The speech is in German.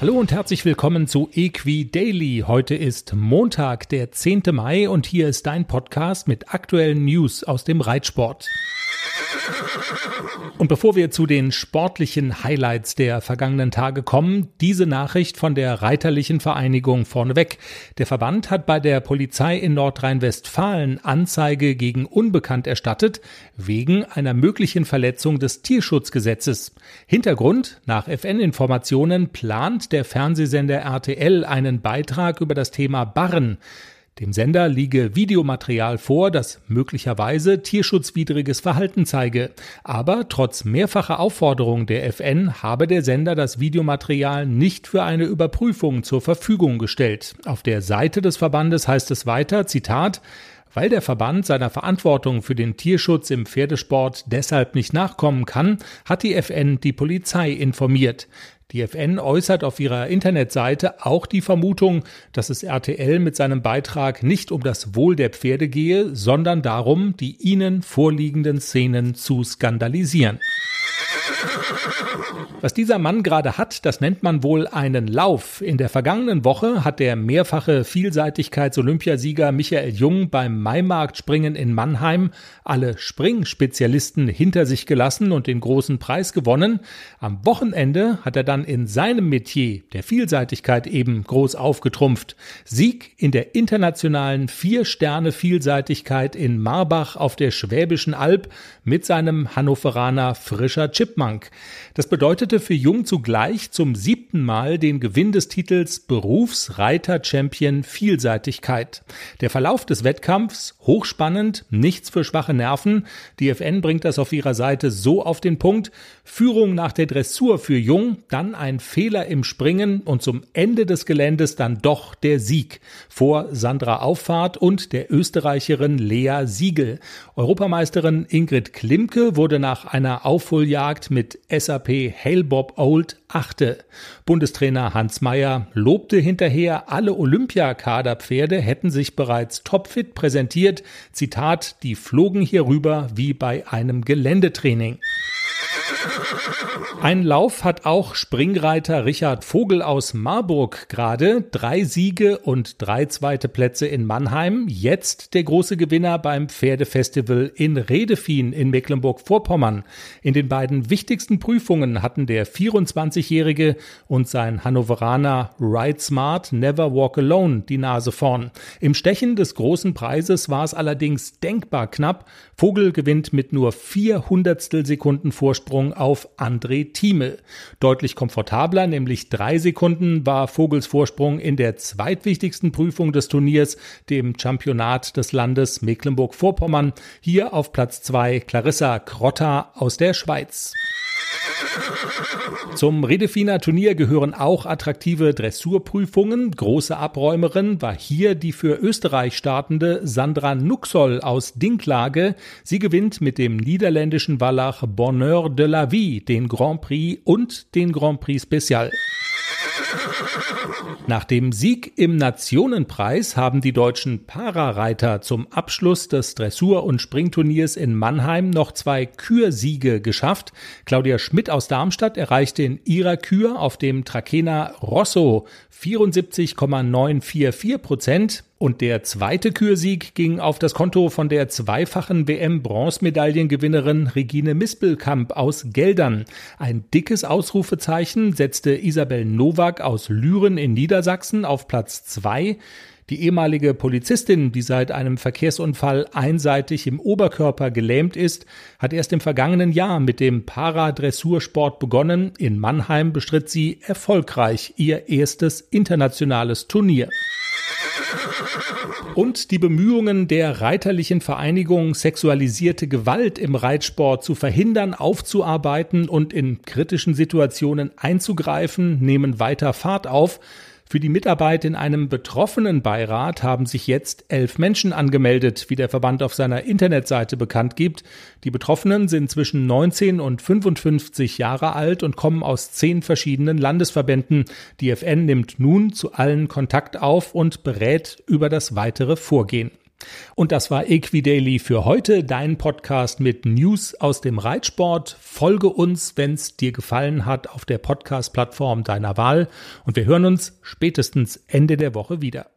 Hallo und herzlich willkommen zu Equi Daily. Heute ist Montag, der 10. Mai und hier ist dein Podcast mit aktuellen News aus dem Reitsport. Und bevor wir zu den sportlichen Highlights der vergangenen Tage kommen, diese Nachricht von der Reiterlichen Vereinigung vorneweg. Der Verband hat bei der Polizei in Nordrhein-Westfalen Anzeige gegen Unbekannt erstattet, wegen einer möglichen Verletzung des Tierschutzgesetzes. Hintergrund, nach FN-Informationen plant der Fernsehsender RTL einen Beitrag über das Thema Barren. Dem Sender liege Videomaterial vor, das möglicherweise tierschutzwidriges Verhalten zeige. Aber trotz mehrfacher Aufforderung der FN habe der Sender das Videomaterial nicht für eine Überprüfung zur Verfügung gestellt. Auf der Seite des Verbandes heißt es weiter, Zitat, weil der Verband seiner Verantwortung für den Tierschutz im Pferdesport deshalb nicht nachkommen kann, hat die FN die Polizei informiert. Die FN äußert auf ihrer Internetseite auch die Vermutung, dass es RTL mit seinem Beitrag nicht um das Wohl der Pferde gehe, sondern darum, die ihnen vorliegenden Szenen zu skandalisieren. Was dieser Mann gerade hat, das nennt man wohl einen Lauf. In der vergangenen Woche hat der mehrfache Vielseitigkeits-Olympiasieger Michael Jung beim Maimarktspringen in Mannheim alle Springspezialisten hinter sich gelassen und den großen Preis gewonnen. Am Wochenende hat er dann in seinem Metier der Vielseitigkeit eben groß aufgetrumpft. Sieg in der internationalen Vier-Sterne-Vielseitigkeit in Marbach auf der Schwäbischen Alb mit seinem Hannoveraner Frischer Chipmunk. Das bedeutete für Jung zugleich zum siebten Mal den Gewinn des Titels Berufsreiter-Champion Vielseitigkeit. Der Verlauf des Wettkampfs hochspannend, nichts für schwache Nerven. Die FN bringt das auf ihrer Seite so auf den Punkt. Führung nach der Dressur für Jung, dann ein Fehler im Springen und zum Ende des Geländes dann doch der Sieg vor Sandra Auffahrt und der Österreicherin Lea Siegel. Europameisterin Ingrid Klimke wurde nach einer Aufholjagd mit SAP Hailbob Old achte. Bundestrainer Hans Meyer lobte hinterher, alle Olympiakaderpferde hätten sich bereits topfit präsentiert. Zitat, die flogen hier rüber wie bei einem Geländetraining. Ein Lauf hat auch Springreiter Richard Vogel aus Marburg gerade. Drei Siege und drei zweite Plätze in Mannheim. Jetzt der große Gewinner beim Pferdefestival in Redefien in Mecklenburg-Vorpommern. In den beiden wichtigsten Prüfungen hatten der 24-Jährige und sein Hannoveraner Ride Smart Never Walk Alone die Nase vorn. Im Stechen des großen Preises war es allerdings denkbar knapp. Vogel gewinnt mit nur vier Hundertstel Sekunden Vorsprung auf André Thieme. Deutlich komfortabler, nämlich drei Sekunden, war Vogels Vorsprung in der zweitwichtigsten Prüfung des Turniers, dem Championat des Landes Mecklenburg-Vorpommern. Hier auf Platz zwei Clarissa Krotta aus der Schweiz. Zum Redefiner Turnier gehören auch attraktive Dressurprüfungen. Große Abräumerin war hier die für Österreich startende Sandra Nuxol aus Dinklage. Sie gewinnt mit dem niederländischen Wallach Bonheur de la Vie den Grand Prix und den Grand Prix Special. Nach dem Sieg im Nationenpreis haben die deutschen Parareiter zum Abschluss des Dressur- und Springturniers in Mannheim noch zwei Kürsiege geschafft. Claudia Schmidt aus Darmstadt erreichte in ihrer Kür auf dem Trakehner Rosso 74,944 Prozent. Und der zweite Kürsieg ging auf das Konto von der zweifachen WM-Bronzemedaillengewinnerin Regine Mispelkamp aus Geldern. Ein dickes Ausrufezeichen setzte Isabel Nowak aus Lüren in Niedersachsen auf Platz zwei. Die ehemalige Polizistin, die seit einem Verkehrsunfall einseitig im Oberkörper gelähmt ist, hat erst im vergangenen Jahr mit dem Paradressursport begonnen. In Mannheim bestritt sie erfolgreich ihr erstes internationales Turnier. Und die Bemühungen der Reiterlichen Vereinigung, sexualisierte Gewalt im Reitsport zu verhindern, aufzuarbeiten und in kritischen Situationen einzugreifen, nehmen weiter Fahrt auf. Für die Mitarbeit in einem betroffenen Beirat haben sich jetzt elf Menschen angemeldet, wie der Verband auf seiner Internetseite bekannt gibt. Die Betroffenen sind zwischen 19 und 55 Jahre alt und kommen aus zehn verschiedenen Landesverbänden. Die FN nimmt nun zu allen Kontakt auf und berät über das weitere Vorgehen. Und das war Equidaily für heute, dein Podcast mit News aus dem Reitsport. Folge uns, wenn es dir gefallen hat, auf der Podcast-Plattform deiner Wahl. Und wir hören uns spätestens Ende der Woche wieder.